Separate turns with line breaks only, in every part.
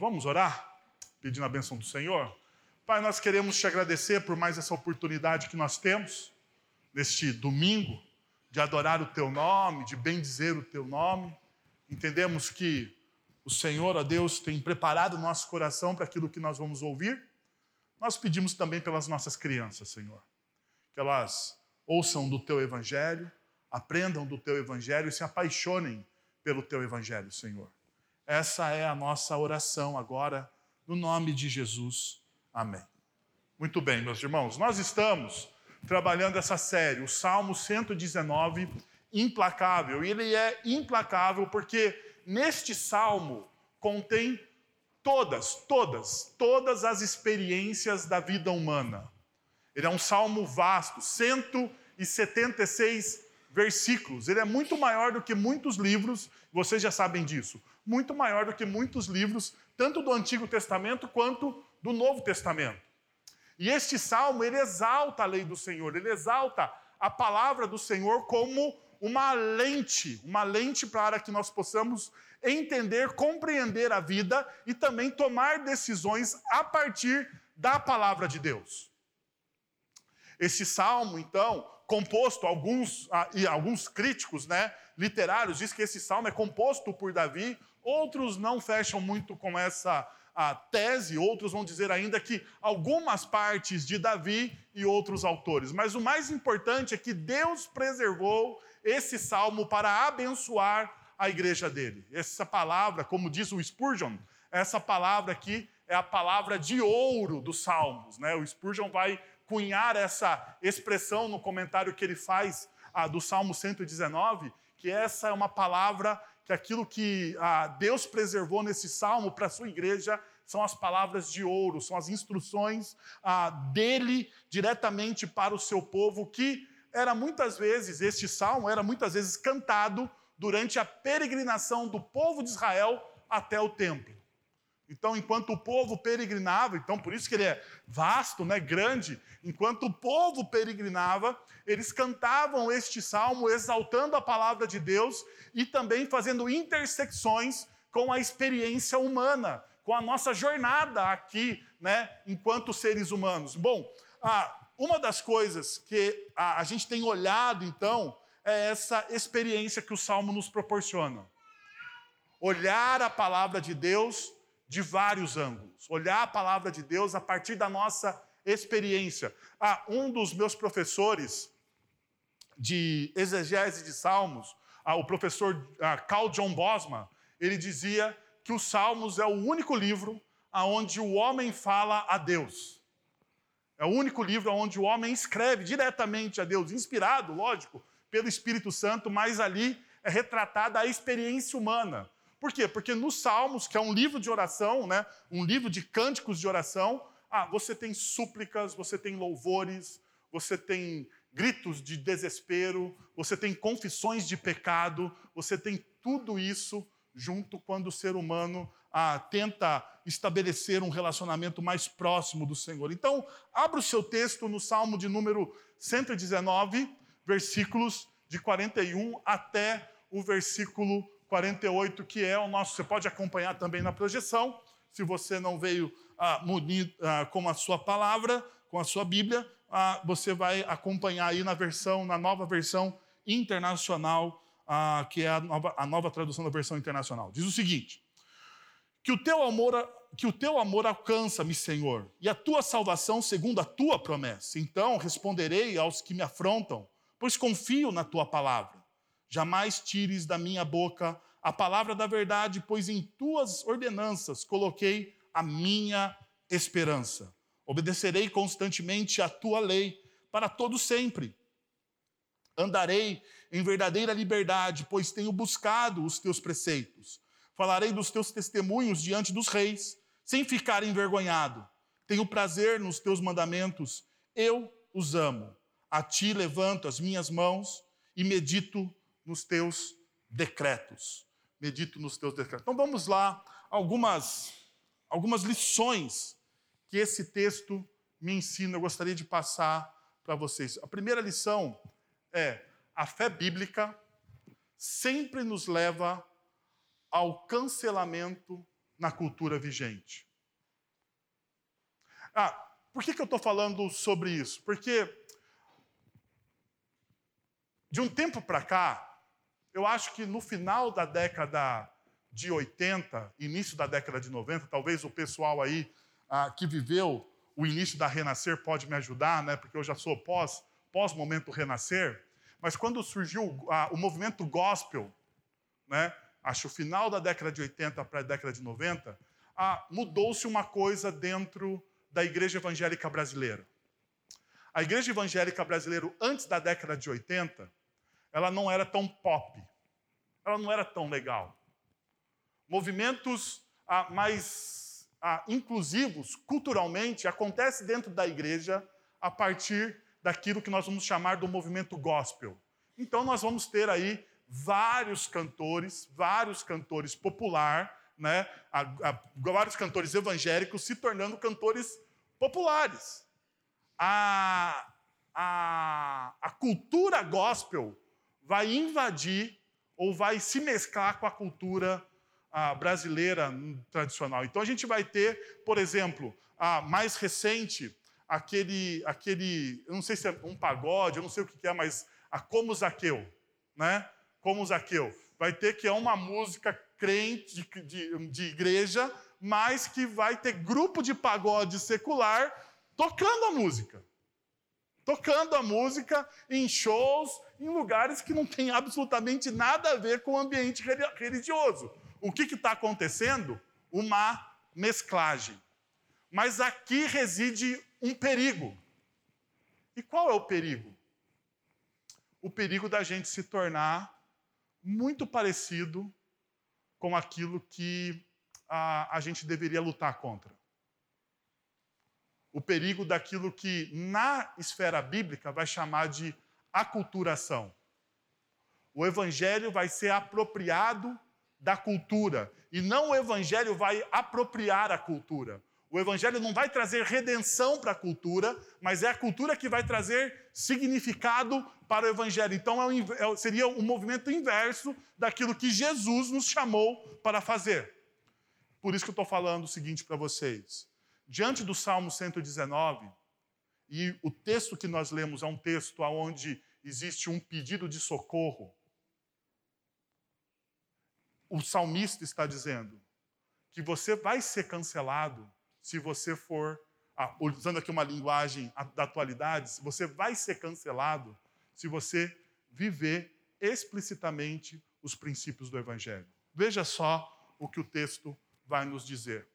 Vamos orar? Pedindo a benção do Senhor? Pai, nós queremos te agradecer por mais essa oportunidade que nós temos neste domingo de adorar o teu nome, de bendizer o teu nome. Entendemos que o Senhor, ó Deus, tem preparado o nosso coração para aquilo que nós vamos ouvir. Nós pedimos também pelas nossas crianças, Senhor, que elas ouçam do teu evangelho, aprendam do teu evangelho e se apaixonem pelo teu evangelho, Senhor. Essa é a nossa oração agora, no nome de Jesus. Amém. Muito bem, meus irmãos, nós estamos trabalhando essa série, o Salmo 119, implacável. E ele é implacável porque neste salmo contém todas, todas, todas as experiências da vida humana. Ele é um salmo vasto, 176 versículos. Ele é muito maior do que muitos livros, vocês já sabem disso. Muito maior do que muitos livros, tanto do Antigo Testamento quanto do Novo Testamento. E este salmo, ele exalta a lei do Senhor, ele exalta a palavra do Senhor como uma lente, uma lente para que nós possamos entender, compreender a vida e também tomar decisões a partir da palavra de Deus. Esse salmo, então, composto, alguns, ah, e alguns críticos né, literários dizem que esse salmo é composto por Davi, outros não fecham muito com essa a tese, outros vão dizer ainda que algumas partes de Davi e outros autores. Mas o mais importante é que Deus preservou esse salmo para abençoar a igreja dele. Essa palavra, como diz o Spurgeon, essa palavra aqui é a palavra de ouro dos salmos. Né? O Spurgeon vai cunhar essa expressão no comentário que ele faz ah, do Salmo 119, que essa é uma palavra que aquilo que ah, Deus preservou nesse salmo para a sua igreja são as palavras de ouro, são as instruções ah, dele diretamente para o seu povo, que era muitas vezes, este salmo era muitas vezes cantado durante a peregrinação do povo de Israel até o templo. Então, enquanto o povo peregrinava, então por isso que ele é vasto, né, grande, enquanto o povo peregrinava, eles cantavam este salmo exaltando a palavra de Deus e também fazendo intersecções com a experiência humana, com a nossa jornada aqui, né, enquanto seres humanos. Bom, uma das coisas que a gente tem olhado, então, é essa experiência que o salmo nos proporciona. Olhar a palavra de Deus de vários ângulos. Olhar a palavra de Deus a partir da nossa experiência. Ah, um dos meus professores de exegese de Salmos, ah, o professor ah, Carl John Bosma, ele dizia que os Salmos é o único livro onde o homem fala a Deus. É o único livro onde o homem escreve diretamente a Deus, inspirado, lógico, pelo Espírito Santo, mas ali é retratada a experiência humana. Por quê? Porque nos Salmos, que é um livro de oração, né, um livro de cânticos de oração, ah, você tem súplicas, você tem louvores, você tem gritos de desespero, você tem confissões de pecado, você tem tudo isso junto quando o ser humano ah, tenta estabelecer um relacionamento mais próximo do Senhor. Então, abra o seu texto no Salmo de número 119, versículos de 41 até o versículo 48, que é o nosso. Você pode acompanhar também na projeção, se você não veio ah, ah, com a sua palavra, com a sua Bíblia, ah, você vai acompanhar aí na versão, na nova versão internacional, ah, que é a nova, a nova tradução da versão internacional. Diz o seguinte: que o teu amor, que o teu amor alcança-me, Senhor, e a tua salvação segundo a tua promessa. Então responderei aos que me afrontam, pois confio na tua palavra. Jamais tires da minha boca a palavra da verdade, pois em tuas ordenanças coloquei a minha esperança. Obedecerei constantemente a tua lei para todo sempre. Andarei em verdadeira liberdade, pois tenho buscado os teus preceitos. Falarei dos teus testemunhos diante dos reis, sem ficar envergonhado. Tenho prazer nos teus mandamentos, eu os amo. A ti levanto as minhas mãos e medito nos teus decretos. Medito nos teus decretos. Então vamos lá, algumas, algumas lições que esse texto me ensina, eu gostaria de passar para vocês. A primeira lição é: a fé bíblica sempre nos leva ao cancelamento na cultura vigente. Ah, por que, que eu estou falando sobre isso? Porque de um tempo para cá, eu acho que no final da década de 80, início da década de 90, talvez o pessoal aí ah, que viveu o início da Renascer pode me ajudar, né? Porque eu já sou pós, pós momento Renascer. Mas quando surgiu ah, o movimento gospel, né? Acho o final da década de 80 para a década de 90, ah, mudou-se uma coisa dentro da igreja evangélica brasileira. A igreja evangélica brasileira, antes da década de 80, ela não era tão pop, ela não era tão legal. Movimentos ah, mais ah, inclusivos, culturalmente, acontecem dentro da igreja a partir daquilo que nós vamos chamar do movimento gospel. Então, nós vamos ter aí vários cantores, vários cantores popular, né, a, a, vários cantores evangélicos se tornando cantores populares. A, a, a cultura gospel vai invadir ou vai se mesclar com a cultura ah, brasileira tradicional. Então a gente vai ter, por exemplo, a mais recente, aquele, aquele, eu não sei se é um pagode, eu não sei o que é, mas a Como Zaqueu, né? Como Zaqueu. Vai ter que é uma música crente de, de, de igreja, mas que vai ter grupo de pagode secular tocando a música tocando a música em shows, em lugares que não tem absolutamente nada a ver com o ambiente religioso. O que está acontecendo? Uma mesclagem. Mas aqui reside um perigo. E qual é o perigo? O perigo da gente se tornar muito parecido com aquilo que a, a gente deveria lutar contra o perigo daquilo que na esfera bíblica vai chamar de aculturação. O evangelho vai ser apropriado da cultura e não o evangelho vai apropriar a cultura. O evangelho não vai trazer redenção para a cultura, mas é a cultura que vai trazer significado para o evangelho. Então é, é seria um movimento inverso daquilo que Jesus nos chamou para fazer. Por isso que eu estou falando o seguinte para vocês diante do Salmo 119, e o texto que nós lemos é um texto onde existe um pedido de socorro, o salmista está dizendo que você vai ser cancelado se você for, ah, usando aqui uma linguagem da atualidade, você vai ser cancelado se você viver explicitamente os princípios do Evangelho. Veja só o que o texto vai nos dizer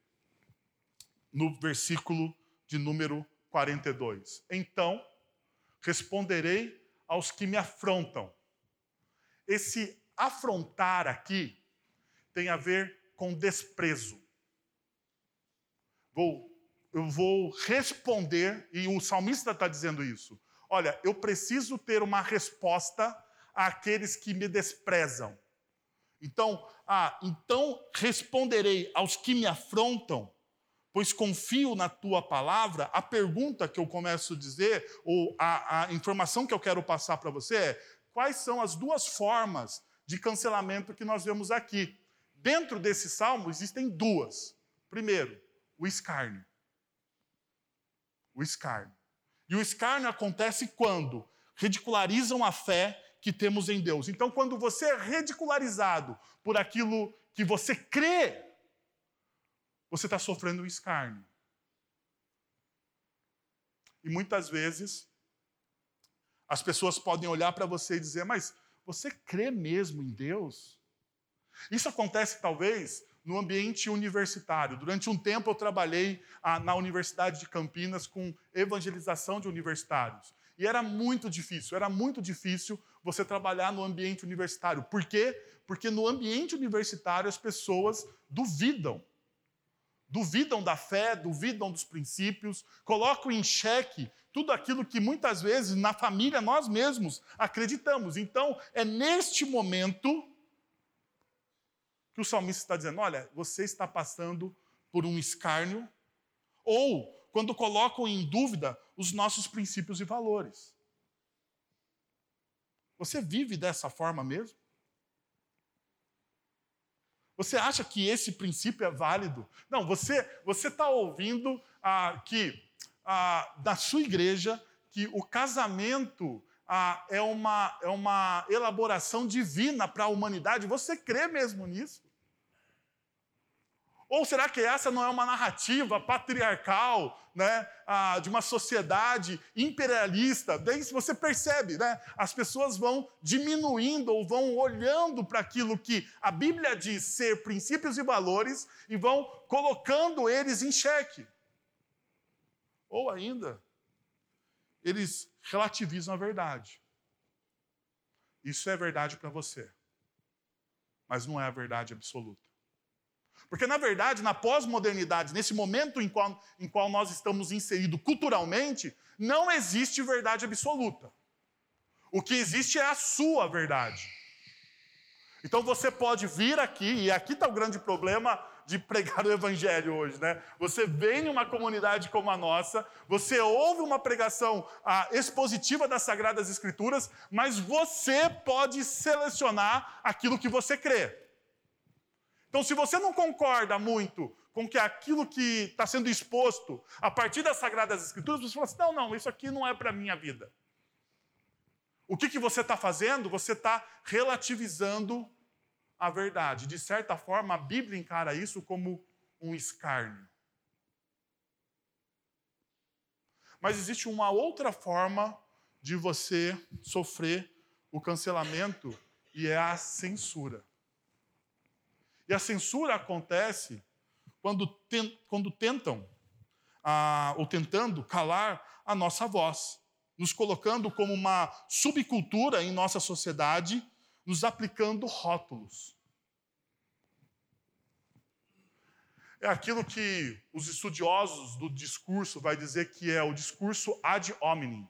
no versículo de número 42. Então responderei aos que me afrontam. Esse afrontar aqui tem a ver com desprezo. Vou, eu vou responder, e o salmista está dizendo isso. Olha, eu preciso ter uma resposta àqueles que me desprezam. Então, ah, então responderei aos que me afrontam pois confio na tua palavra, a pergunta que eu começo a dizer, ou a, a informação que eu quero passar para você é: quais são as duas formas de cancelamento que nós vemos aqui? Dentro desse salmo existem duas. Primeiro, o escárnio. O escárnio. E o escárnio acontece quando ridicularizam a fé que temos em Deus. Então, quando você é ridicularizado por aquilo que você crê você está sofrendo um escárnio. E muitas vezes, as pessoas podem olhar para você e dizer: Mas você crê mesmo em Deus? Isso acontece, talvez, no ambiente universitário. Durante um tempo, eu trabalhei ah, na Universidade de Campinas com evangelização de universitários. E era muito difícil, era muito difícil você trabalhar no ambiente universitário. Por quê? Porque no ambiente universitário as pessoas duvidam duvidam da fé, duvidam dos princípios, colocam em xeque tudo aquilo que muitas vezes na família nós mesmos acreditamos. Então, é neste momento que o salmista está dizendo: olha, você está passando por um escárnio, ou quando colocam em dúvida os nossos princípios e valores. Você vive dessa forma mesmo? Você acha que esse princípio é válido? Não, você você está ouvindo ah, que ah, na sua igreja que o casamento ah, é, uma, é uma elaboração divina para a humanidade. Você crê mesmo nisso? Ou será que essa não é uma narrativa patriarcal, né, ah, de uma sociedade imperialista? Daí você percebe, né, as pessoas vão diminuindo ou vão olhando para aquilo que a Bíblia diz ser princípios e valores e vão colocando eles em xeque. Ou ainda, eles relativizam a verdade. Isso é verdade para você, mas não é a verdade absoluta. Porque, na verdade, na pós-modernidade, nesse momento em qual, em qual nós estamos inseridos culturalmente, não existe verdade absoluta. O que existe é a sua verdade. Então você pode vir aqui, e aqui está o grande problema de pregar o evangelho hoje, né? Você vem em uma comunidade como a nossa, você ouve uma pregação expositiva das Sagradas Escrituras, mas você pode selecionar aquilo que você crê. Então, se você não concorda muito com que aquilo que está sendo exposto a partir das Sagradas Escrituras, você fala assim: não, não, isso aqui não é para a minha vida. O que, que você está fazendo? Você está relativizando a verdade. De certa forma, a Bíblia encara isso como um escárnio. Mas existe uma outra forma de você sofrer o cancelamento e é a censura. E a censura acontece quando, ten, quando tentam, ah, ou tentando calar a nossa voz, nos colocando como uma subcultura em nossa sociedade, nos aplicando rótulos. É aquilo que os estudiosos do discurso vai dizer que é o discurso ad hominem.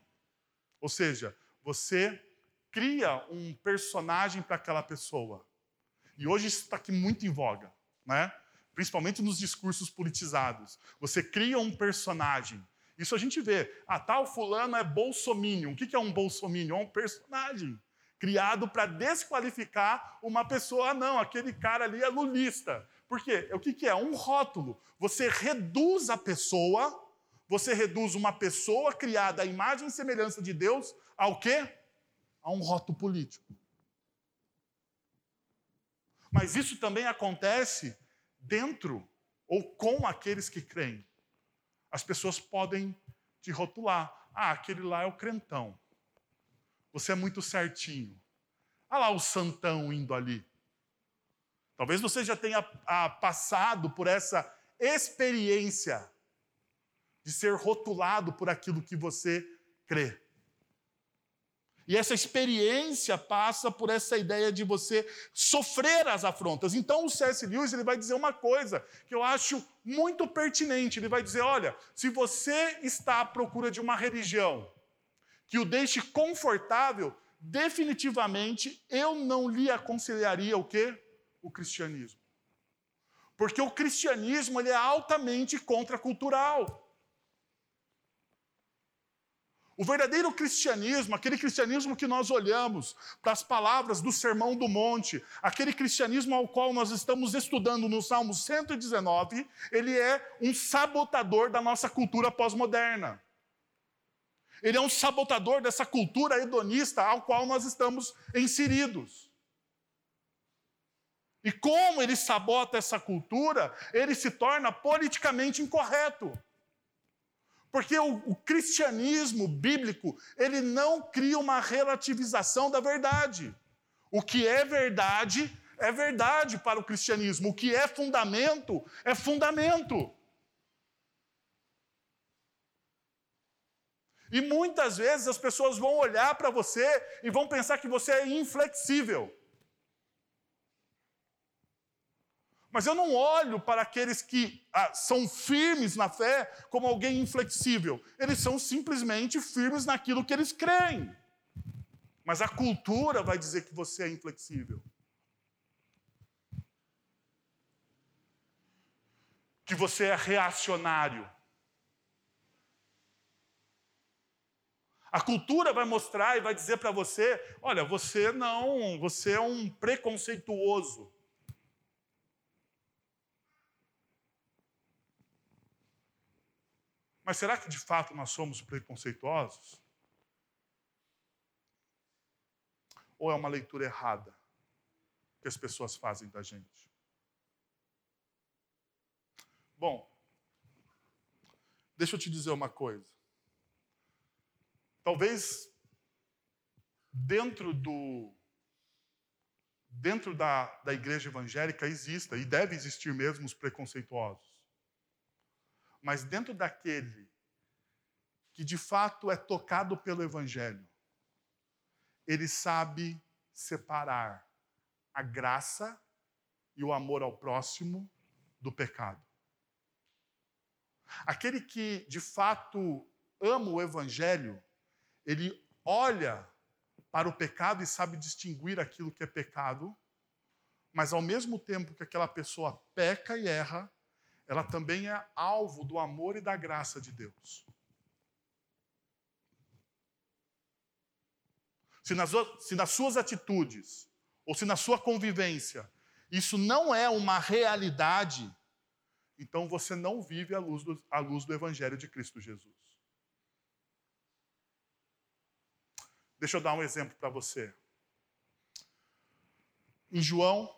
Ou seja, você cria um personagem para aquela pessoa. E hoje isso está aqui muito em voga, né? principalmente nos discursos politizados. Você cria um personagem. Isso a gente vê. Ah, tal fulano é bolsominion. O que é um bolsominion? É um personagem criado para desqualificar uma pessoa. Ah, não, aquele cara ali é lulista. Por quê? O que é? Um rótulo. Você reduz a pessoa, você reduz uma pessoa criada à imagem e semelhança de Deus ao quê? A um rótulo político. Mas isso também acontece dentro ou com aqueles que creem. As pessoas podem te rotular. Ah, aquele lá é o crentão. Você é muito certinho. Olha lá o santão indo ali. Talvez você já tenha ah, passado por essa experiência de ser rotulado por aquilo que você crê. E essa experiência passa por essa ideia de você sofrer as afrontas. Então o C.S. Lewis ele vai dizer uma coisa que eu acho muito pertinente. Ele vai dizer: olha, se você está à procura de uma religião que o deixe confortável, definitivamente eu não lhe aconselharia o quê? O cristianismo. Porque o cristianismo ele é altamente contracultural. O verdadeiro cristianismo, aquele cristianismo que nós olhamos para as palavras do Sermão do Monte, aquele cristianismo ao qual nós estamos estudando no Salmo 119, ele é um sabotador da nossa cultura pós-moderna. Ele é um sabotador dessa cultura hedonista ao qual nós estamos inseridos. E como ele sabota essa cultura, ele se torna politicamente incorreto. Porque o, o, cristianismo bíblico, ele não cria uma relativização da verdade. O que é verdade, é verdade para o cristianismo. O que é fundamento, é fundamento. E muitas vezes as pessoas vão olhar para você e vão pensar que você é inflexível. Mas eu não olho para aqueles que ah, são firmes na fé como alguém inflexível. Eles são simplesmente firmes naquilo que eles creem. Mas a cultura vai dizer que você é inflexível. Que você é reacionário. A cultura vai mostrar e vai dizer para você: olha, você não, você é um preconceituoso. Mas será que de fato nós somos preconceituosos? Ou é uma leitura errada que as pessoas fazem da gente? Bom, deixa eu te dizer uma coisa. Talvez dentro do dentro da, da igreja evangélica exista, e deve existir mesmo, os preconceituosos. Mas dentro daquele que de fato é tocado pelo evangelho, ele sabe separar a graça e o amor ao próximo do pecado. Aquele que de fato ama o evangelho, ele olha para o pecado e sabe distinguir aquilo que é pecado, mas ao mesmo tempo que aquela pessoa peca e erra, ela também é alvo do amor e da graça de Deus. Se nas, se nas suas atitudes, ou se na sua convivência, isso não é uma realidade, então você não vive a luz do, a luz do Evangelho de Cristo Jesus. Deixa eu dar um exemplo para você. Em João,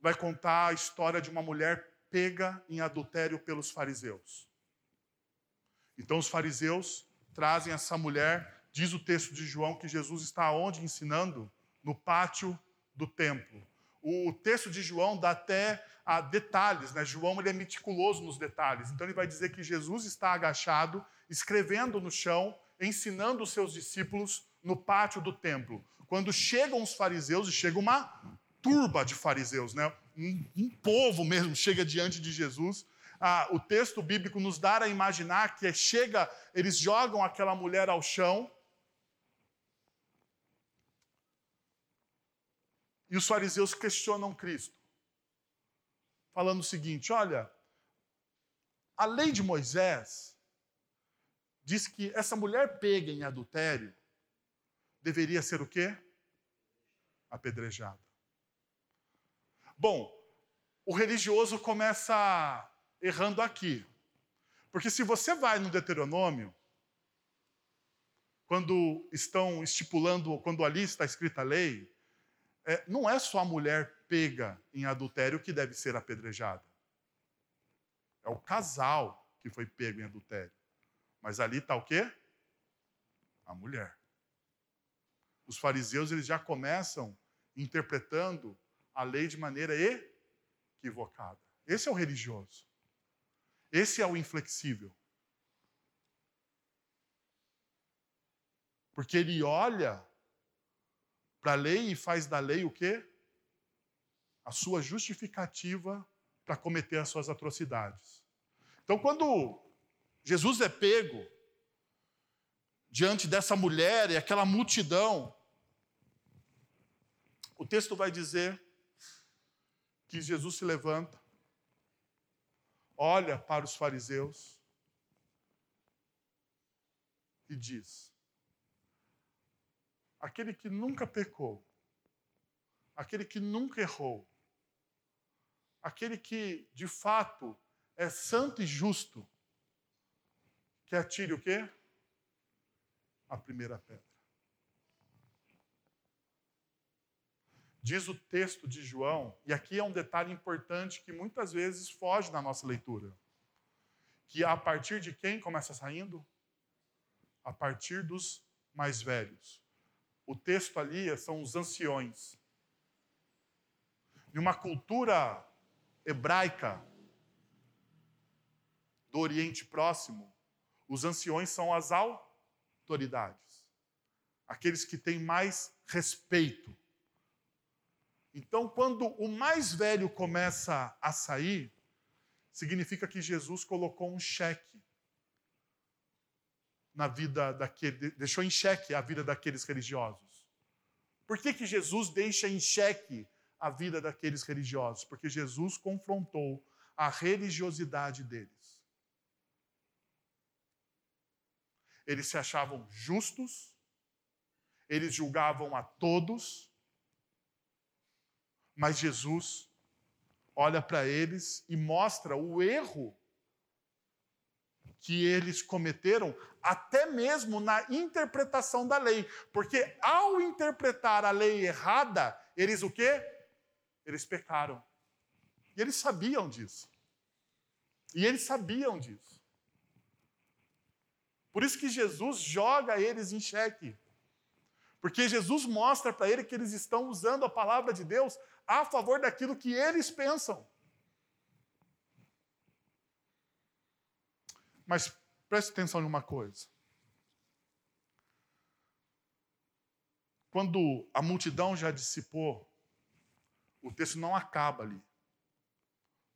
vai contar a história de uma mulher pega em adultério pelos fariseus. Então, os fariseus trazem essa mulher, diz o texto de João que Jesus está onde ensinando? No pátio do templo. O texto de João dá até detalhes, né? João ele é meticuloso nos detalhes. Então ele vai dizer que Jesus está agachado, escrevendo no chão, ensinando os seus discípulos no pátio do templo. Quando chegam os fariseus, e chega uma turba de fariseus, né? Um, um povo mesmo chega diante de Jesus. Ah, o texto bíblico nos dá a imaginar que chega, eles jogam aquela mulher ao chão. E os fariseus questionam Cristo, falando o seguinte: olha, a lei de Moisés diz que essa mulher pega em adultério deveria ser o quê? Apedrejada. Bom, o religioso começa errando aqui. Porque se você vai no Deuteronômio, quando estão estipulando, quando ali está escrita a lei, é, não é só a mulher pega em adultério que deve ser apedrejada. É o casal que foi pego em adultério. Mas ali está o quê? A mulher. Os fariseus eles já começam interpretando a lei de maneira equivocada. Esse é o religioso. Esse é o inflexível. Porque ele olha para a lei e faz da lei o quê? A sua justificativa para cometer as suas atrocidades. Então, quando Jesus é pego diante dessa mulher e aquela multidão, o texto vai dizer que Jesus se levanta, olha para os fariseus e diz: aquele que nunca pecou, aquele que nunca errou, aquele que de fato é santo e justo, que atire o quê? A primeira pedra. Diz o texto de João, e aqui é um detalhe importante que muitas vezes foge da nossa leitura. Que a partir de quem começa saindo? A partir dos mais velhos. O texto ali são os anciões. Em uma cultura hebraica do Oriente Próximo, os anciões são as autoridades, aqueles que têm mais respeito então, quando o mais velho começa a sair, significa que Jesus colocou um cheque na vida daquele, deixou em xeque a vida daqueles religiosos. Por que, que Jesus deixa em xeque a vida daqueles religiosos? Porque Jesus confrontou a religiosidade deles. Eles se achavam justos, eles julgavam a todos, mas Jesus olha para eles e mostra o erro que eles cometeram, até mesmo na interpretação da lei. Porque ao interpretar a lei errada, eles o quê? Eles pecaram. E eles sabiam disso. E eles sabiam disso. Por isso que Jesus joga eles em xeque. Porque Jesus mostra para ele que eles estão usando a palavra de Deus a favor daquilo que eles pensam. Mas preste atenção em uma coisa. Quando a multidão já dissipou, o texto não acaba ali.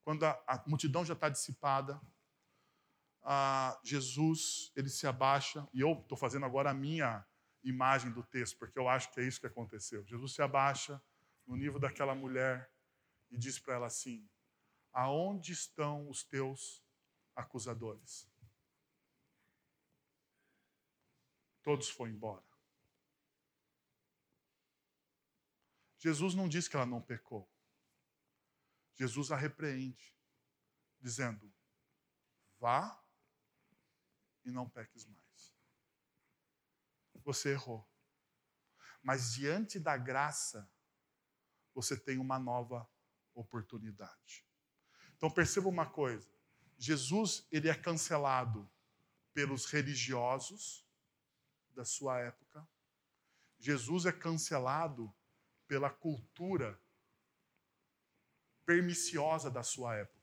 Quando a, a multidão já está dissipada, Jesus ele se abaixa, e eu estou fazendo agora a minha imagem do texto, porque eu acho que é isso que aconteceu. Jesus se abaixa no nível daquela mulher e diz para ela assim: Aonde estão os teus acusadores? todos foram embora. Jesus não diz que ela não pecou. Jesus a repreende, dizendo: vá e não peques mais. Você errou. Mas diante da graça, você tem uma nova oportunidade. Então perceba uma coisa: Jesus ele é cancelado pelos religiosos, da sua época. Jesus é cancelado pela cultura perniciosa da sua época.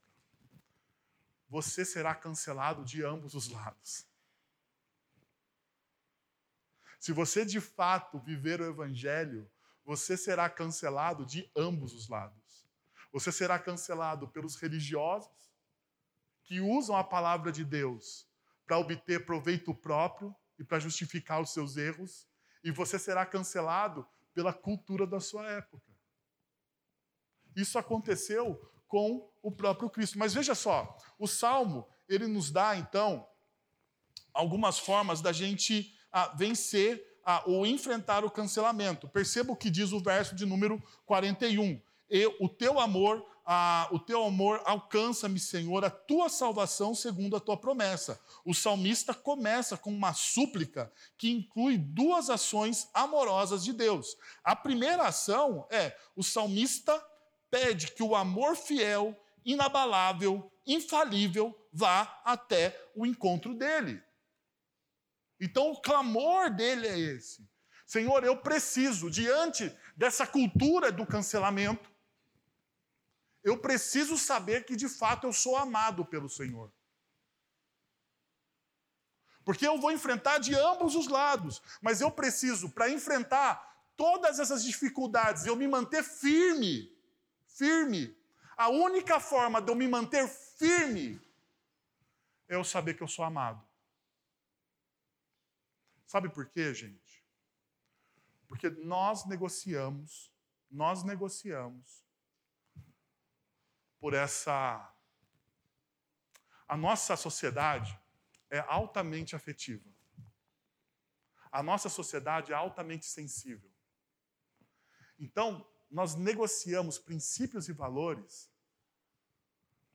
Você será cancelado de ambos os lados. Se você de fato viver o Evangelho, você será cancelado de ambos os lados. Você será cancelado pelos religiosos, que usam a palavra de Deus para obter proveito próprio, e para justificar os seus erros, e você será cancelado pela cultura da sua época. Isso aconteceu com o próprio Cristo. Mas veja só, o Salmo, ele nos dá, então, algumas formas da gente vencer ou enfrentar o cancelamento. Perceba o que diz o verso de número 41. E o teu amor o teu amor alcança-me, Senhor, a tua salvação segundo a tua promessa. O salmista começa com uma súplica que inclui duas ações amorosas de Deus. A primeira ação é: o salmista pede que o amor fiel, inabalável, infalível, vá até o encontro dele. Então, o clamor dele é esse: Senhor, eu preciso, diante dessa cultura do cancelamento, eu preciso saber que de fato eu sou amado pelo Senhor. Porque eu vou enfrentar de ambos os lados, mas eu preciso, para enfrentar todas essas dificuldades, eu me manter firme, firme. A única forma de eu me manter firme é eu saber que eu sou amado. Sabe por quê, gente? Porque nós negociamos, nós negociamos por essa. A nossa sociedade é altamente afetiva. A nossa sociedade é altamente sensível. Então, nós negociamos princípios e valores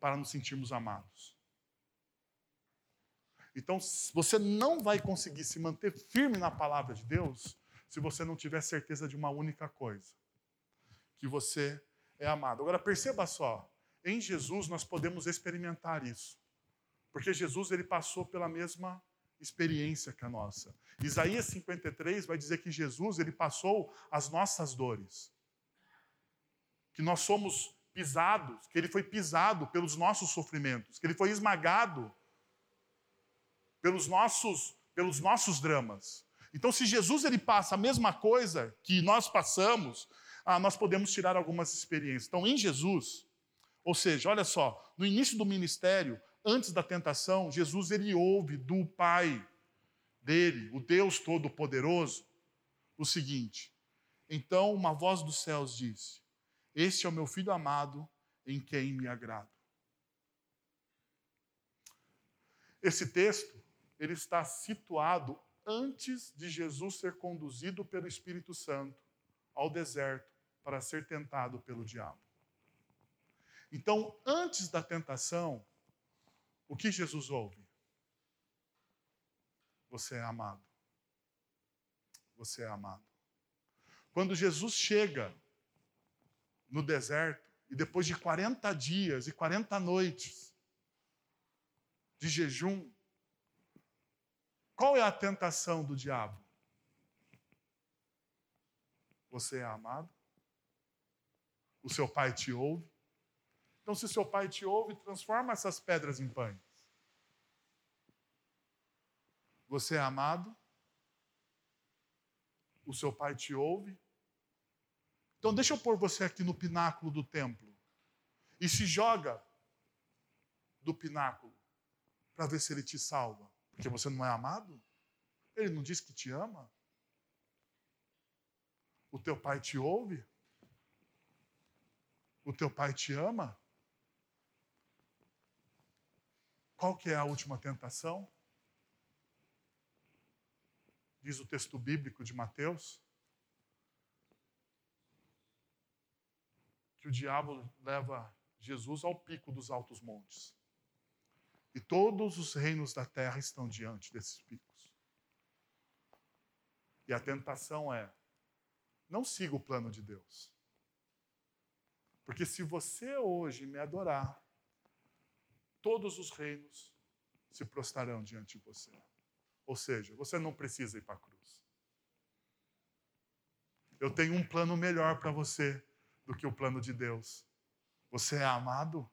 para nos sentirmos amados. Então, você não vai conseguir se manter firme na palavra de Deus se você não tiver certeza de uma única coisa: que você é amado. Agora, perceba só: em Jesus nós podemos experimentar isso. Porque Jesus ele passou pela mesma experiência que a nossa. Isaías 53 vai dizer que Jesus ele passou as nossas dores. Que nós somos pisados, que ele foi pisado pelos nossos sofrimentos, que ele foi esmagado pelos nossos pelos nossos dramas. Então, se Jesus ele passa a mesma coisa que nós passamos, ah, nós podemos tirar algumas experiências. Então, em Jesus, ou seja, olha só, no início do ministério, antes da tentação, Jesus ele ouve do Pai dele, o Deus Todo-Poderoso, o seguinte: Então uma voz dos céus disse: Este é o meu filho amado, em quem me agrado. Esse texto ele está situado antes de Jesus ser conduzido pelo Espírito Santo ao deserto para ser tentado pelo diabo. Então, antes da tentação, o que Jesus ouve? Você é amado. Você é amado. Quando Jesus chega no deserto, e depois de 40 dias e 40 noites de jejum, qual é a tentação do diabo? Você é amado? O seu pai te ouve? Então, se seu pai te ouve, transforma essas pedras em pães. Você é amado? O seu pai te ouve? Então, deixa eu pôr você aqui no pináculo do templo e se joga do pináculo para ver se ele te salva. Porque você não é amado? Ele não diz que te ama? O teu pai te ouve? O teu pai te ama? Qual que é a última tentação? Diz o texto bíblico de Mateus que o diabo leva Jesus ao pico dos altos montes. E todos os reinos da terra estão diante desses picos. E a tentação é: não siga o plano de Deus. Porque se você hoje me adorar, todos os reinos se prostrarão diante de você. Ou seja, você não precisa ir para a cruz. Eu tenho um plano melhor para você do que o plano de Deus. Você é amado?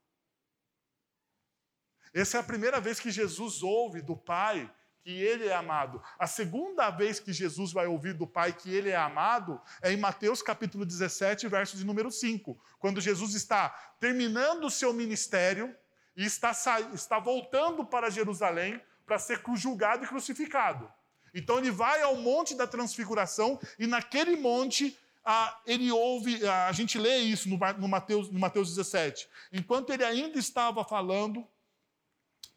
Essa é a primeira vez que Jesus ouve do Pai que ele é amado. A segunda vez que Jesus vai ouvir do Pai que ele é amado é em Mateus capítulo 17, verso de número 5, quando Jesus está terminando o seu ministério e está, está voltando para Jerusalém para ser julgado e crucificado. Então ele vai ao monte da transfiguração e naquele monte ah, ele ouve, a gente lê isso no, no, Mateus, no Mateus 17. Enquanto ele ainda estava falando,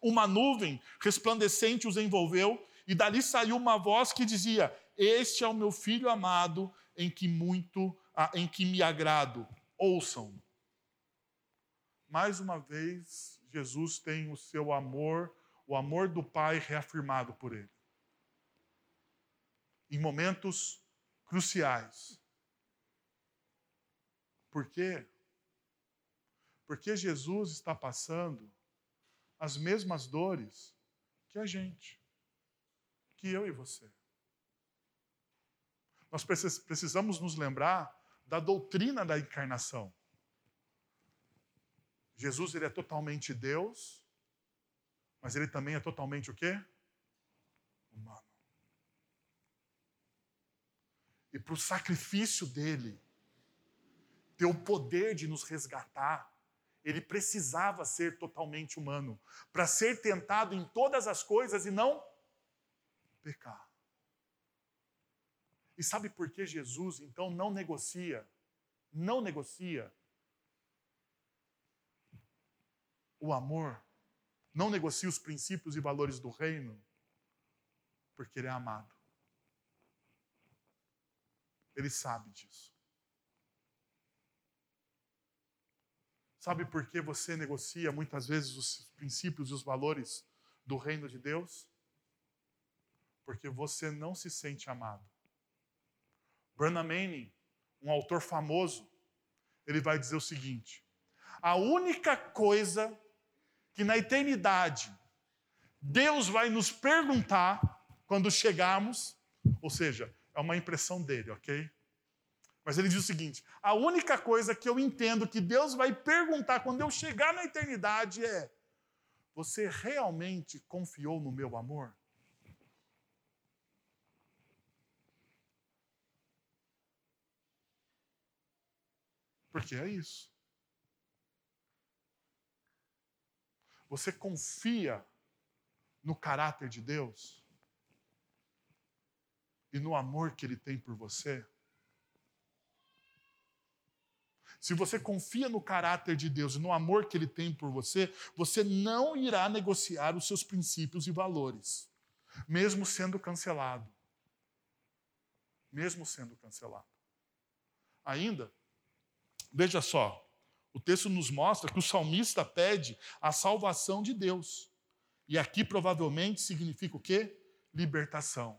uma nuvem resplandecente os envolveu, e dali saiu uma voz que dizia: Este é o meu filho amado, em que muito, em que me agrado. Ouçam. Mais uma vez, Jesus tem o seu amor, o amor do Pai reafirmado por ele. Em momentos cruciais, por quê? Porque Jesus está passando as mesmas dores que a gente, que eu e você. Nós precisamos nos lembrar da doutrina da encarnação. Jesus ele é totalmente Deus, mas ele também é totalmente o quê? Humano. E para o sacrifício dele, ter o poder de nos resgatar, ele precisava ser totalmente humano, para ser tentado em todas as coisas e não pecar. E sabe por que Jesus então não negocia, não negocia o amor, não negocia os princípios e valores do reino? Porque ele é amado. Ele sabe disso. Sabe por que você negocia muitas vezes os princípios e os valores do reino de Deus? Porque você não se sente amado. Branham Manning, um autor famoso, ele vai dizer o seguinte: a única coisa que na eternidade Deus vai nos perguntar quando chegarmos, ou seja, é uma impressão dele, ok? Mas ele diz o seguinte: a única coisa que eu entendo que Deus vai perguntar quando eu chegar na eternidade é: você realmente confiou no meu amor? Porque é isso. Você confia no caráter de Deus e no amor que Ele tem por você? Se você confia no caráter de Deus e no amor que Ele tem por você, você não irá negociar os seus princípios e valores, mesmo sendo cancelado. Mesmo sendo cancelado. Ainda, veja só, o texto nos mostra que o salmista pede a salvação de Deus. E aqui provavelmente significa o quê? libertação.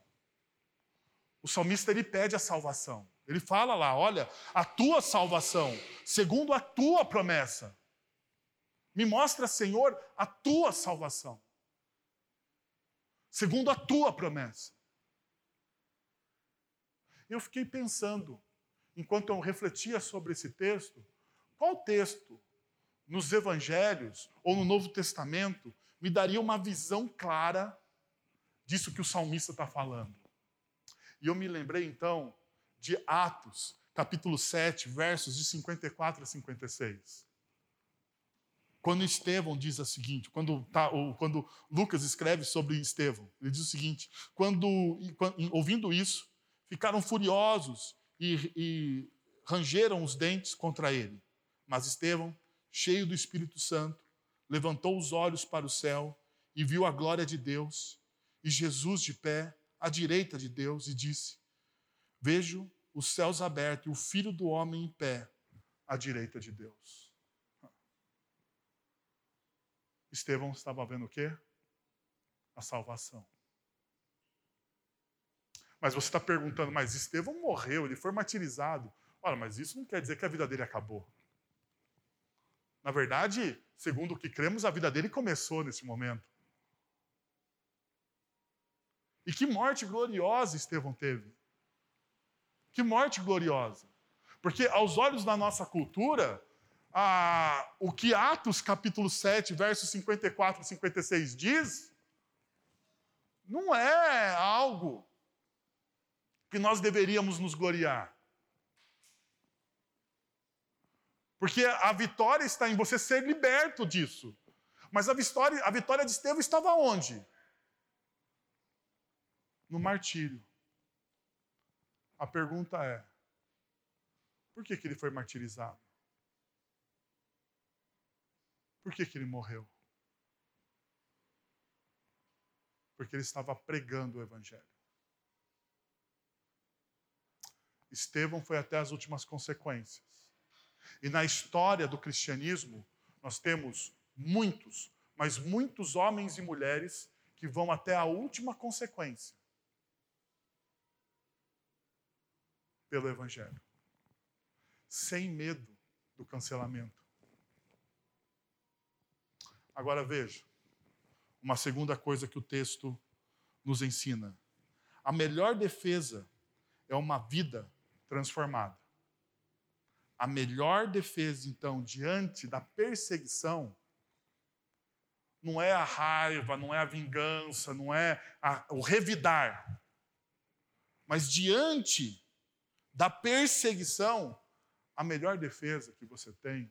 O salmista ele pede a salvação. Ele fala lá, olha, a tua salvação, segundo a tua promessa. Me mostra, Senhor, a tua salvação. Segundo a tua promessa. Eu fiquei pensando, enquanto eu refletia sobre esse texto, qual texto nos evangelhos ou no Novo Testamento me daria uma visão clara disso que o salmista está falando. E eu me lembrei então de Atos, capítulo 7, versos de 54 a 56. Quando Estevão diz o seguinte, quando, tá, quando Lucas escreve sobre Estevão, ele diz o seguinte: quando, ouvindo isso, ficaram furiosos e, e rangeram os dentes contra ele. Mas Estevão, cheio do Espírito Santo, levantou os olhos para o céu e viu a glória de Deus e Jesus de pé à direita de Deus e disse: Vejo os céus abertos e o filho do homem em pé à direita de Deus. Estevão estava vendo o quê? A salvação. Mas você está perguntando, mas Estevão morreu, ele foi martirizado. Olha, mas isso não quer dizer que a vida dele acabou. Na verdade, segundo o que cremos, a vida dele começou nesse momento. E que morte gloriosa Estevão teve. Que morte gloriosa. Porque aos olhos da nossa cultura, a, o que Atos capítulo 7, versos 54 e 56 diz, não é algo que nós deveríamos nos gloriar. Porque a vitória está em você ser liberto disso. Mas a vitória, a vitória de Estevão estava onde? No martírio. A pergunta é: por que, que ele foi martirizado? Por que, que ele morreu? Porque ele estava pregando o Evangelho. Estevão foi até as últimas consequências. E na história do cristianismo, nós temos muitos, mas muitos homens e mulheres que vão até a última consequência pelo Evangelho, sem medo do cancelamento. Agora veja, uma segunda coisa que o texto nos ensina: a melhor defesa é uma vida transformada. A melhor defesa, então, diante da perseguição, não é a raiva, não é a vingança, não é a, o revidar. Mas diante da perseguição, a melhor defesa que você tem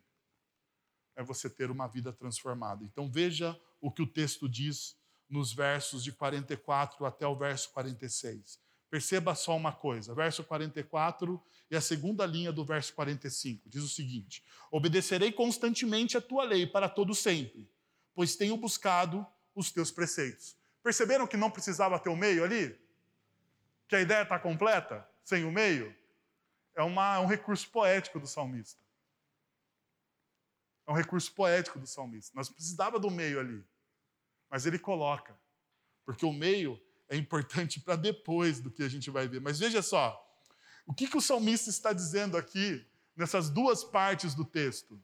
é você ter uma vida transformada. Então veja o que o texto diz nos versos de 44 até o verso 46. Perceba só uma coisa, verso 44 e a segunda linha do verso 45 diz o seguinte: Obedecerei constantemente a tua lei para todo sempre, pois tenho buscado os teus preceitos. Perceberam que não precisava ter o meio ali? Que a ideia está completa sem o meio? É uma, um recurso poético do salmista. É um recurso poético do salmista. Nós precisava do meio ali, mas ele coloca, porque o meio é importante para depois do que a gente vai ver. Mas veja só, o que, que o salmista está dizendo aqui, nessas duas partes do texto?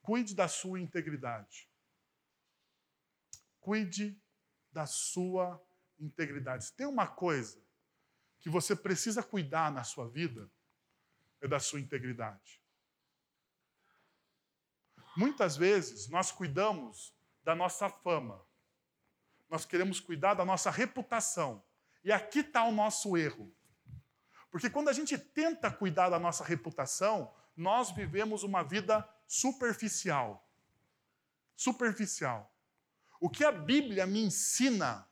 Cuide da sua integridade. Cuide da sua integridade. Se tem uma coisa que você precisa cuidar na sua vida, é da sua integridade. Muitas vezes nós cuidamos da nossa fama, nós queremos cuidar da nossa reputação. E aqui está o nosso erro. Porque quando a gente tenta cuidar da nossa reputação, nós vivemos uma vida superficial. Superficial. O que a Bíblia me ensina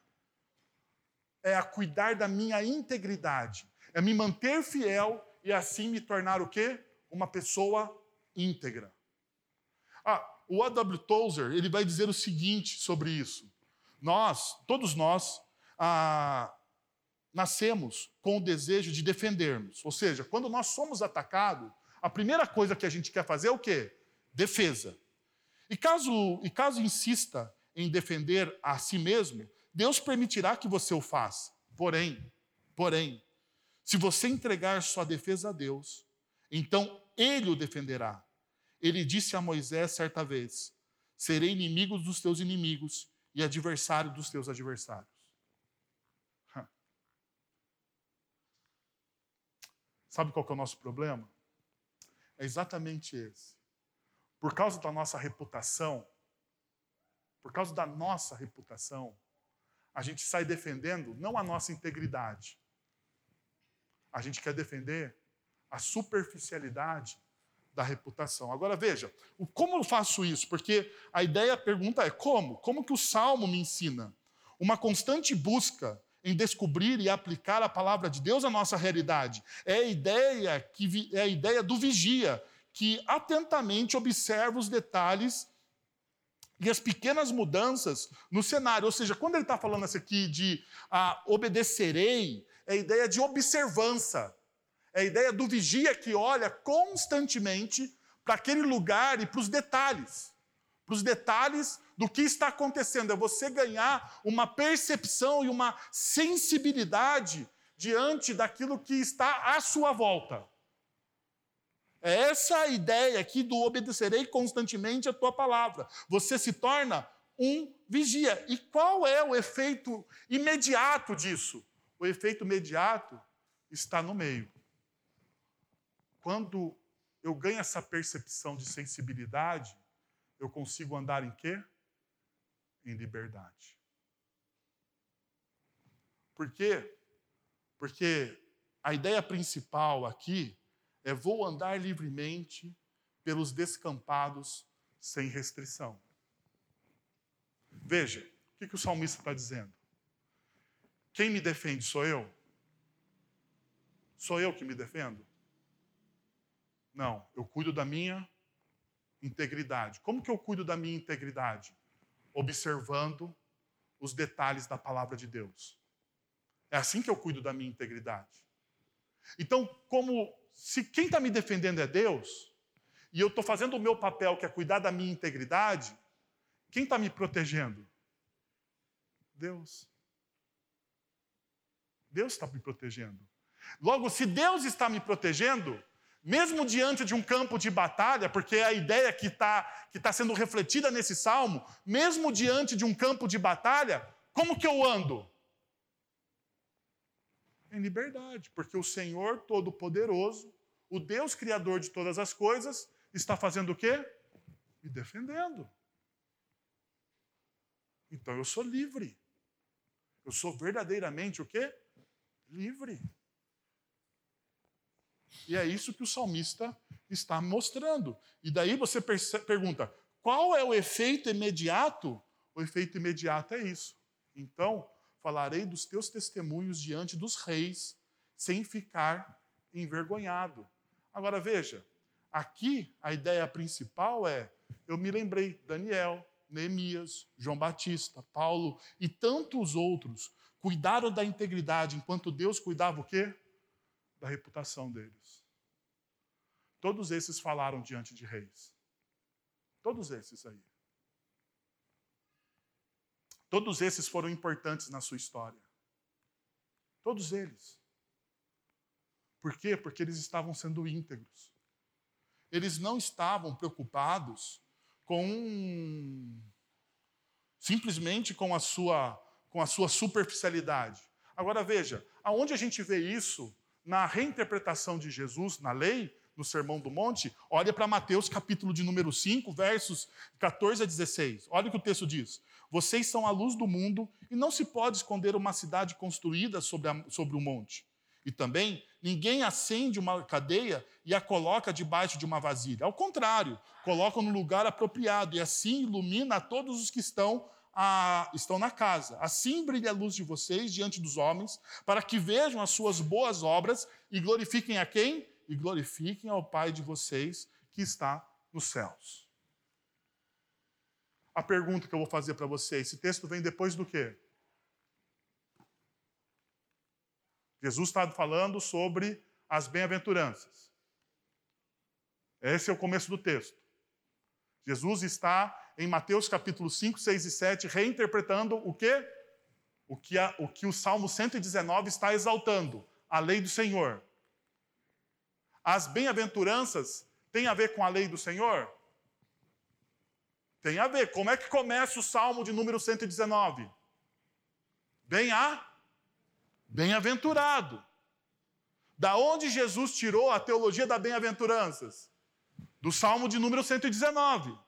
é a cuidar da minha integridade, é me manter fiel e assim me tornar o quê? Uma pessoa íntegra. Ah, o A.W. Tozer, ele vai dizer o seguinte sobre isso. Nós, todos nós, ah, nascemos com o desejo de defendermos. Ou seja, quando nós somos atacados, a primeira coisa que a gente quer fazer é o quê? Defesa. E caso, e caso insista em defender a si mesmo, Deus permitirá que você o faça. Porém, porém, se você entregar sua defesa a Deus, então ele o defenderá. Ele disse a Moisés certa vez: Serei inimigo dos teus inimigos e adversário dos teus adversários. Sabe qual é o nosso problema? É exatamente esse. Por causa da nossa reputação, por causa da nossa reputação, a gente sai defendendo não a nossa integridade. A gente quer defender a superficialidade da reputação. Agora veja, como eu faço isso? Porque a ideia, a pergunta é como? Como que o salmo me ensina? Uma constante busca em descobrir e aplicar a palavra de Deus à nossa realidade. É a ideia que é a ideia do vigia, que atentamente observa os detalhes e as pequenas mudanças no cenário. Ou seja, quando ele está falando isso aqui de ah, obedecerei, é a ideia de observância. É a ideia do vigia que olha constantemente para aquele lugar e para os detalhes para os detalhes do que está acontecendo. É você ganhar uma percepção e uma sensibilidade diante daquilo que está à sua volta. É essa ideia aqui do obedecerei constantemente a tua palavra. Você se torna um vigia. E qual é o efeito imediato disso? O efeito imediato está no meio. Quando eu ganho essa percepção de sensibilidade, eu consigo andar em quê? Em liberdade. Por quê? Porque a ideia principal aqui é vou andar livremente pelos descampados sem restrição. Veja, o que, que o salmista está dizendo? Quem me defende sou eu? Sou eu que me defendo? Não, eu cuido da minha integridade. Como que eu cuido da minha integridade? Observando os detalhes da palavra de Deus. É assim que eu cuido da minha integridade. Então, como se quem está me defendendo é Deus, e eu estou fazendo o meu papel, que é cuidar da minha integridade, quem está me protegendo? Deus. Deus está me protegendo. Logo, se Deus está me protegendo, mesmo diante de um campo de batalha, porque é a ideia que está que tá sendo refletida nesse salmo, mesmo diante de um campo de batalha, como que eu ando? Em liberdade, porque o Senhor Todo-Poderoso, o Deus Criador de todas as coisas, está fazendo o quê? Me defendendo. Então eu sou livre. Eu sou verdadeiramente o quê? Livre. E é isso que o salmista está mostrando. E daí você pergunta: qual é o efeito imediato? O efeito imediato é isso. Então, falarei dos teus testemunhos diante dos reis, sem ficar envergonhado. Agora veja, aqui a ideia principal é: eu me lembrei, Daniel, Neemias, João Batista, Paulo e tantos outros cuidaram da integridade enquanto Deus cuidava o quê? Da reputação deles. Todos esses falaram diante de reis. Todos esses aí. Todos esses foram importantes na sua história. Todos eles. Por quê? Porque eles estavam sendo íntegros. Eles não estavam preocupados com simplesmente com a sua com a sua superficialidade. Agora veja, aonde a gente vê isso na reinterpretação de Jesus na lei, no Sermão do Monte, olha para Mateus capítulo de número 5, versos 14 a 16. Olha o que o texto diz. Vocês são a luz do mundo e não se pode esconder uma cidade construída sobre, a, sobre um monte. E também, ninguém acende uma cadeia e a coloca debaixo de uma vasilha. Ao contrário, coloca no lugar apropriado e assim ilumina a todos os que estão, a, estão na casa. Assim brilha a luz de vocês diante dos homens, para que vejam as suas boas obras e glorifiquem a quem? e glorifiquem ao Pai de vocês que está nos céus. A pergunta que eu vou fazer para vocês: esse texto vem depois do quê? Jesus está falando sobre as bem-aventuranças. Esse é o começo do texto. Jesus está em Mateus capítulo 5, 6 e 7 reinterpretando o quê? o que, a, o que o Salmo 119 está exaltando, a lei do Senhor. As bem-aventuranças têm a ver com a lei do Senhor? Tem a ver. Como é que começa o Salmo de número 119? Bem a bem-aventurado. Da onde Jesus tirou a teologia da bem-aventuranças? Do Salmo de número 119.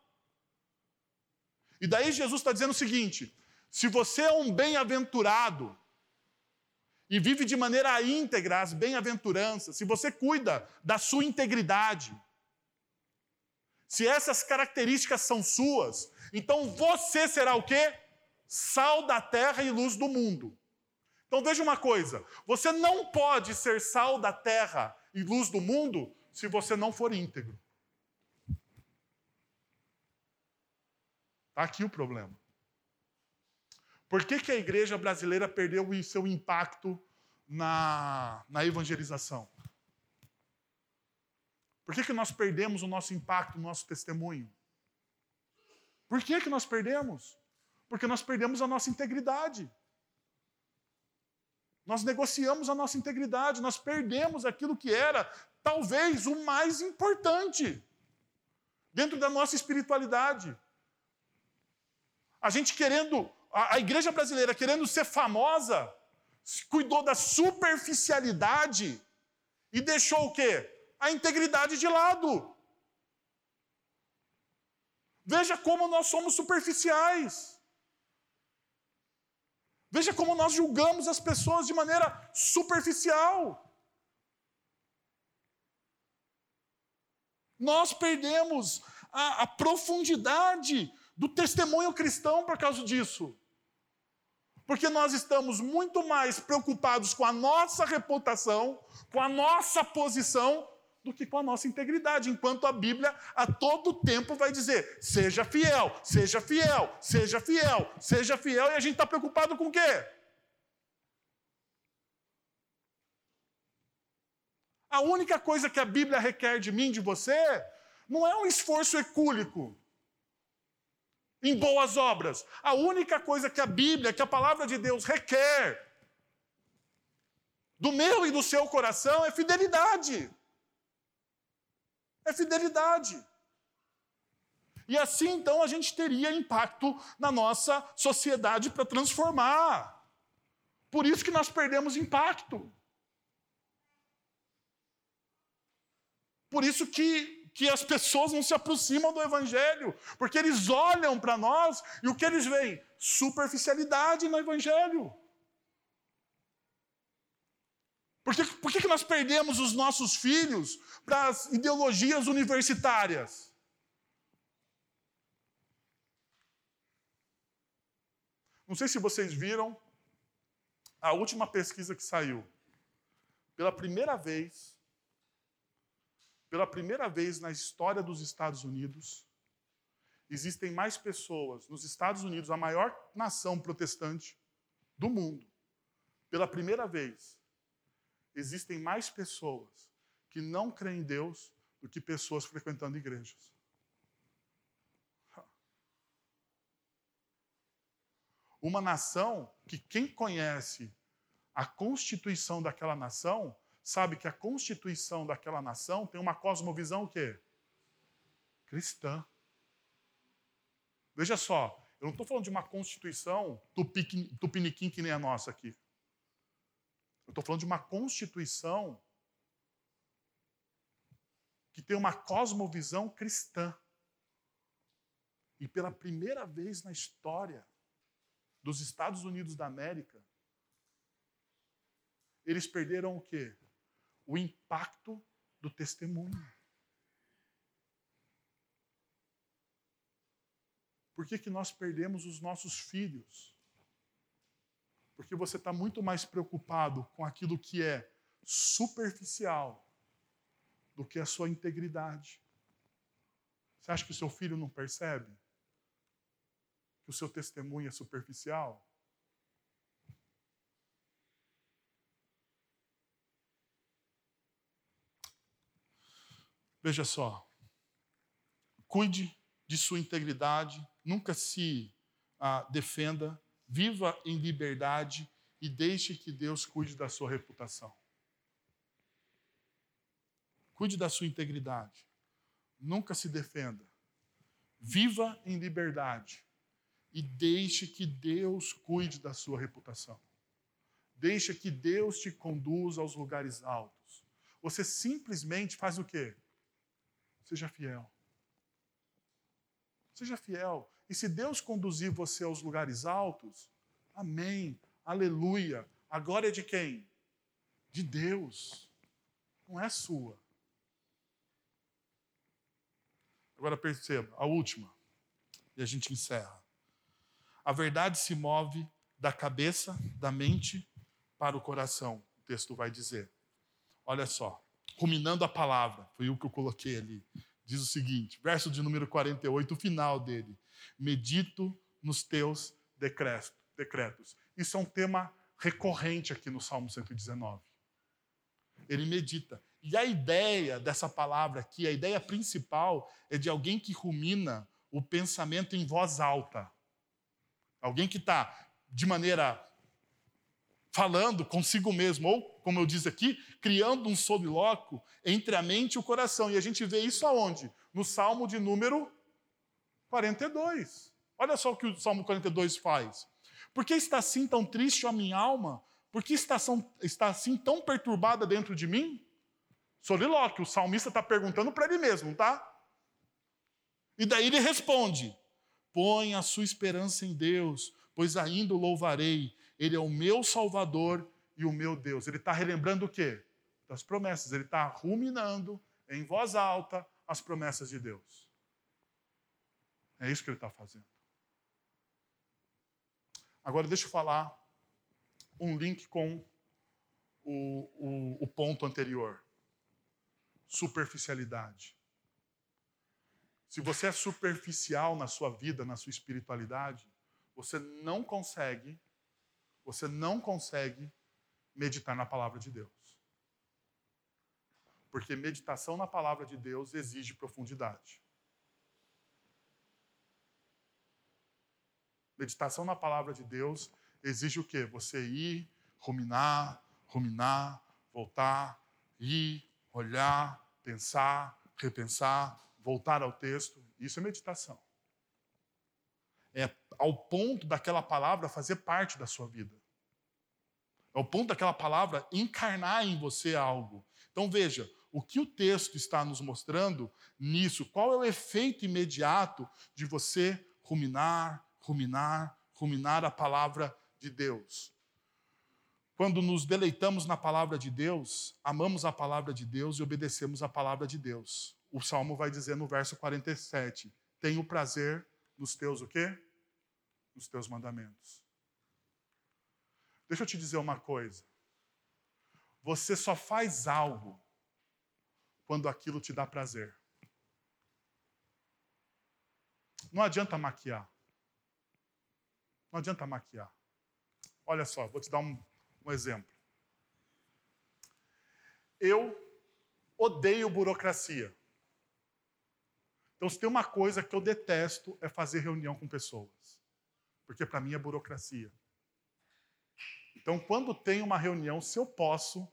E daí Jesus está dizendo o seguinte: se você é um bem-aventurado e vive de maneira íntegra as bem-aventuranças, se você cuida da sua integridade, se essas características são suas, então você será o quê? Sal da terra e luz do mundo. Então veja uma coisa: você não pode ser sal da terra e luz do mundo se você não for íntegro. Está aqui o problema. Por que, que a igreja brasileira perdeu o seu impacto na, na evangelização? Por que, que nós perdemos o nosso impacto, o nosso testemunho? Por que, que nós perdemos? Porque nós perdemos a nossa integridade. Nós negociamos a nossa integridade, nós perdemos aquilo que era talvez o mais importante dentro da nossa espiritualidade. A gente querendo, a, a igreja brasileira querendo ser famosa, cuidou da superficialidade e deixou o quê? A integridade de lado. Veja como nós somos superficiais. Veja como nós julgamos as pessoas de maneira superficial. Nós perdemos a, a, profundidade do testemunho cristão por causa disso. Porque nós estamos muito mais preocupados com a nossa reputação, com a nossa posição, do que com a nossa integridade, enquanto a Bíblia a todo tempo vai dizer: seja fiel, seja fiel, seja fiel, seja fiel, e a gente está preocupado com o quê? A única coisa que a Bíblia requer de mim, de você, não é um esforço ecúlico em boas obras. A única coisa que a Bíblia, que a palavra de Deus requer do meu e do seu coração é fidelidade é fidelidade. E assim, então, a gente teria impacto na nossa sociedade para transformar. Por isso que nós perdemos impacto. Por isso que, que as pessoas não se aproximam do Evangelho, porque eles olham para nós e o que eles veem? Superficialidade no Evangelho. Por que, por que nós perdemos os nossos filhos para as ideologias universitárias? Não sei se vocês viram a última pesquisa que saiu. Pela primeira vez, pela primeira vez na história dos Estados Unidos, existem mais pessoas nos Estados Unidos, a maior nação protestante do mundo. Pela primeira vez, existem mais pessoas que não creem em Deus do que pessoas frequentando igrejas. Uma nação que quem conhece a constituição daquela nação, sabe que a constituição daquela nação tem uma cosmovisão o quê? Cristã. Veja só, eu não estou falando de uma constituição tupiniquim que nem a nossa aqui. Eu estou falando de uma constituição que tem uma cosmovisão cristã. E pela primeira vez na história dos Estados Unidos da América, eles perderam o quê? O impacto do testemunho. Por que, que nós perdemos os nossos filhos? Porque você está muito mais preocupado com aquilo que é superficial do que a sua integridade. Você acha que o seu filho não percebe? Que o seu testemunho é superficial? Veja só. Cuide de sua integridade, nunca se ah, defenda Viva em liberdade e deixe que Deus cuide da sua reputação. Cuide da sua integridade. Nunca se defenda. Viva em liberdade e deixe que Deus cuide da sua reputação. Deixe que Deus te conduza aos lugares altos. Você simplesmente faz o quê? Seja fiel. Seja fiel. E se Deus conduzir você aos lugares altos, amém, aleluia. A glória é de quem? De Deus. Não é sua. Agora perceba, a última, e a gente encerra. A verdade se move da cabeça, da mente, para o coração, o texto vai dizer. Olha só, ruminando a palavra, foi o que eu coloquei ali. Diz o seguinte, verso de número 48, o final dele. Medito nos teus decretos. Isso é um tema recorrente aqui no Salmo 119. Ele medita. E a ideia dessa palavra aqui, a ideia principal é de alguém que rumina o pensamento em voz alta. Alguém que está de maneira falando consigo mesmo, ou, como eu disse aqui, criando um solilóquio entre a mente e o coração. E a gente vê isso aonde? No Salmo de número 42. Olha só o que o Salmo 42 faz. Por que está assim tão triste a minha alma? Por que está, está assim tão perturbada dentro de mim? Solilóquio, o salmista está perguntando para ele mesmo, tá? E daí ele responde: Põe a sua esperança em Deus, pois ainda o louvarei. Ele é o meu Salvador e o meu Deus. Ele está relembrando o quê? Das promessas. Ele está ruminando em voz alta as promessas de Deus. É isso que ele está fazendo. Agora, deixa eu falar um link com o, o, o ponto anterior superficialidade. Se você é superficial na sua vida, na sua espiritualidade, você não consegue, você não consegue meditar na palavra de Deus. Porque meditação na palavra de Deus exige profundidade. Meditação na palavra de Deus exige o quê? Você ir, ruminar, ruminar, voltar, ir, olhar, pensar, repensar, voltar ao texto. Isso é meditação. É ao ponto daquela palavra fazer parte da sua vida. É ao ponto daquela palavra encarnar em você algo. Então veja, o que o texto está nos mostrando nisso? Qual é o efeito imediato de você ruminar, ruminar, ruminar a palavra de Deus? Quando nos deleitamos na palavra de Deus, amamos a palavra de Deus e obedecemos a palavra de Deus. O salmo vai dizer no verso 47: Tenho prazer nos teus o quê? Nos teus mandamentos. Deixa eu te dizer uma coisa. Você só faz algo quando aquilo te dá prazer. Não adianta maquiar. Não adianta maquiar. Olha só, vou te dar um, um exemplo. Eu odeio burocracia. Então, se tem uma coisa que eu detesto é fazer reunião com pessoas. Porque para mim é burocracia. Então, quando tem uma reunião, se eu posso,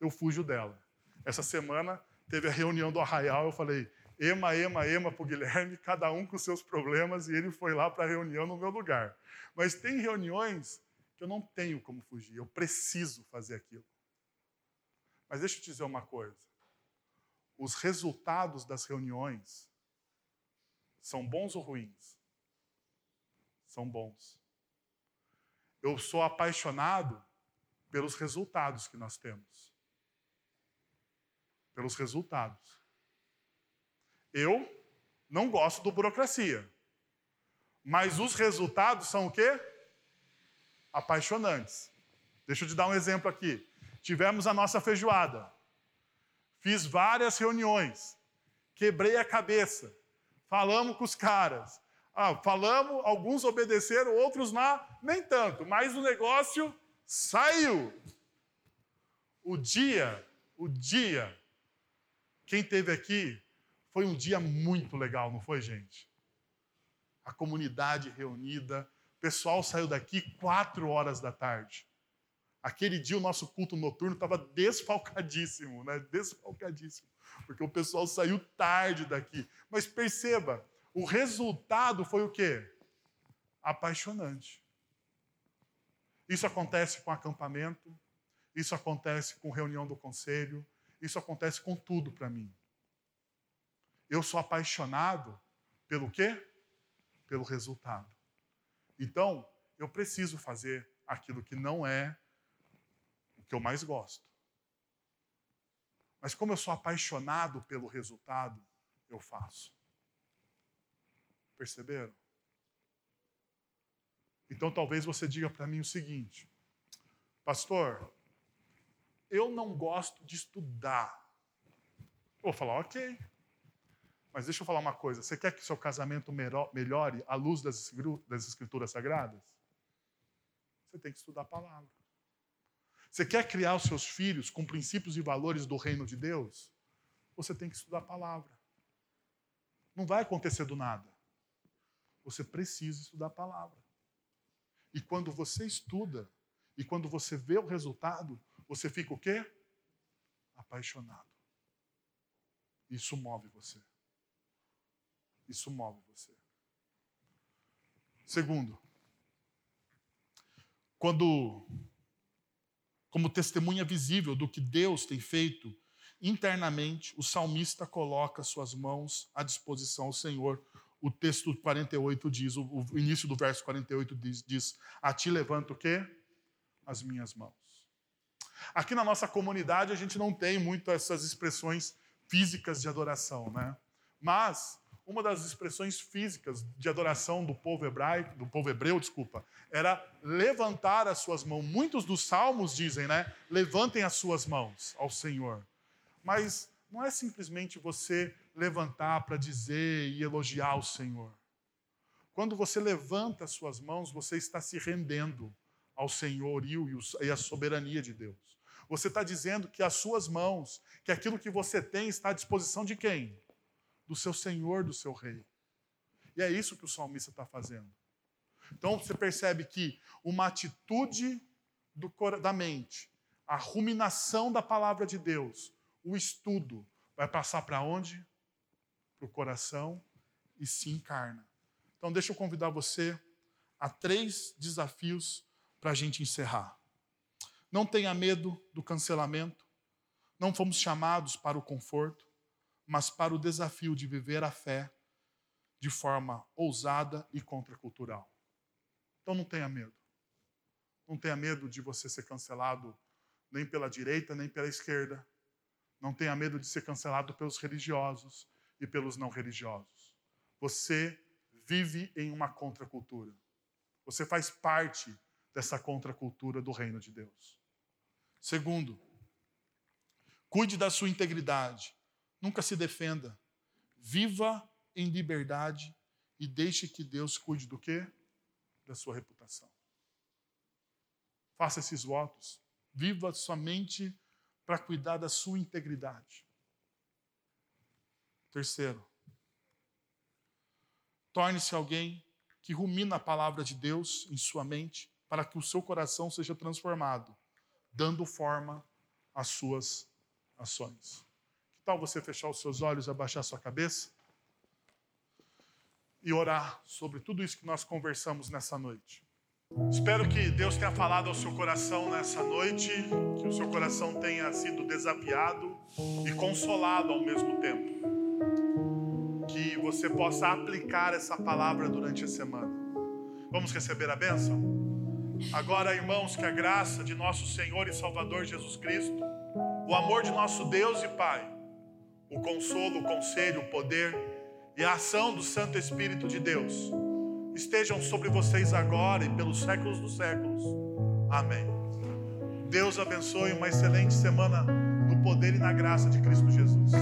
eu fujo dela. Essa semana teve a reunião do Arraial, eu falei, ema, ema, ema para o Guilherme, cada um com seus problemas, e ele foi lá para a reunião no meu lugar. Mas tem reuniões que eu não tenho como fugir, eu preciso fazer aquilo. Mas deixa eu te dizer uma coisa: os resultados das reuniões são bons ou ruins? São bons. Eu sou apaixonado pelos resultados que nós temos. Pelos resultados. Eu não gosto do burocracia. Mas os resultados são o quê? apaixonantes. Deixa eu te dar um exemplo aqui. Tivemos a nossa feijoada. Fiz várias reuniões. Quebrei a cabeça. Falamos com os caras. Ah, falamos, alguns obedeceram, outros não, nem tanto. Mas o negócio saiu. O dia, o dia, quem teve aqui, foi um dia muito legal, não foi, gente? A comunidade reunida, pessoal saiu daqui quatro horas da tarde. Aquele dia o nosso culto noturno estava desfalcadíssimo, né? Desfalcadíssimo. Porque o pessoal saiu tarde daqui. Mas perceba, o resultado foi o quê? Apaixonante. Isso acontece com acampamento, isso acontece com reunião do conselho, isso acontece com tudo para mim. Eu sou apaixonado pelo quê? Pelo resultado. Então, eu preciso fazer aquilo que não é o que eu mais gosto. Mas como eu sou apaixonado pelo resultado, eu faço. Perceberam? Então talvez você diga para mim o seguinte: Pastor, eu não gosto de estudar. Eu vou falar, ok. Mas deixa eu falar uma coisa: você quer que seu casamento melhore à luz das Escrituras Sagradas? Você tem que estudar a palavra. Você quer criar os seus filhos com princípios e valores do reino de Deus? Você tem que estudar a palavra. Não vai acontecer do nada. Você precisa estudar a palavra. E quando você estuda, e quando você vê o resultado, você fica o quê? Apaixonado. Isso move você. Isso move você. Segundo, quando, como testemunha visível do que Deus tem feito internamente, o salmista coloca suas mãos à disposição ao Senhor. O texto 48 diz, o, início do verso 48 diz, diz: A ti levanto o quê? As minhas mãos. Aqui na nossa comunidade a gente não tem muito essas expressões físicas de adoração, né? Mas uma das expressões físicas de adoração do povo hebraico, do povo hebreu, desculpa, era levantar as suas mãos. Muitos dos salmos dizem, né? Levantem as suas mãos ao Senhor. Mas não é simplesmente você levantar para dizer e elogiar o Senhor. Quando você levanta as suas mãos, você está se rendendo ao senhorio e à soberania de Deus. Você está dizendo que as suas mãos, que aquilo que você tem está à disposição de quem? do seu Senhor, do seu Rei. E é isso que o salmista está fazendo. Então você percebe que uma atitude do, da mente, a ruminação da palavra de Deus, o estudo, vai passar para onde? Para o coração e se encarna. Então deixa eu convidar você a três desafios para a gente encerrar. Não tenha medo do cancelamento. Não fomos chamados para o conforto mas para o desafio de viver a fé de forma ousada e contracultural. Então não tenha medo. Não tenha medo de você ser cancelado nem pela direita, nem pela esquerda. Não tenha medo de ser cancelado pelos religiosos e pelos não religiosos. Você vive em uma contracultura. Você faz parte dessa contracultura do reino de Deus. Segundo, cuide da sua integridade Nunca se defenda. Viva em liberdade e deixe que Deus cuide do quê? Da sua reputação. Faça esses votos. Viva somente para cuidar da sua integridade. Terceiro, torne-se alguém que rumina a palavra de Deus em sua mente para que o seu coração seja transformado, dando forma às suas ações. Que tal você fechar os seus olhos, abaixar sua cabeça e orar sobre tudo isso que nós conversamos nessa noite? Espero que Deus tenha falado ao seu coração nessa noite, que o seu coração tenha sido desafiado e consolado ao mesmo tempo. Você possa aplicar essa palavra durante a semana. Vamos receber a bênção? Agora, irmãos, que a graça de nosso Senhor e Salvador Jesus Cristo, o amor de nosso Deus e Pai, o consolo, o conselho, o poder e a ação do Santo Espírito de Deus estejam sobre vocês agora e pelos séculos dos séculos. Amém. Deus abençoe uma excelente semana no poder e na graça de Cristo Jesus.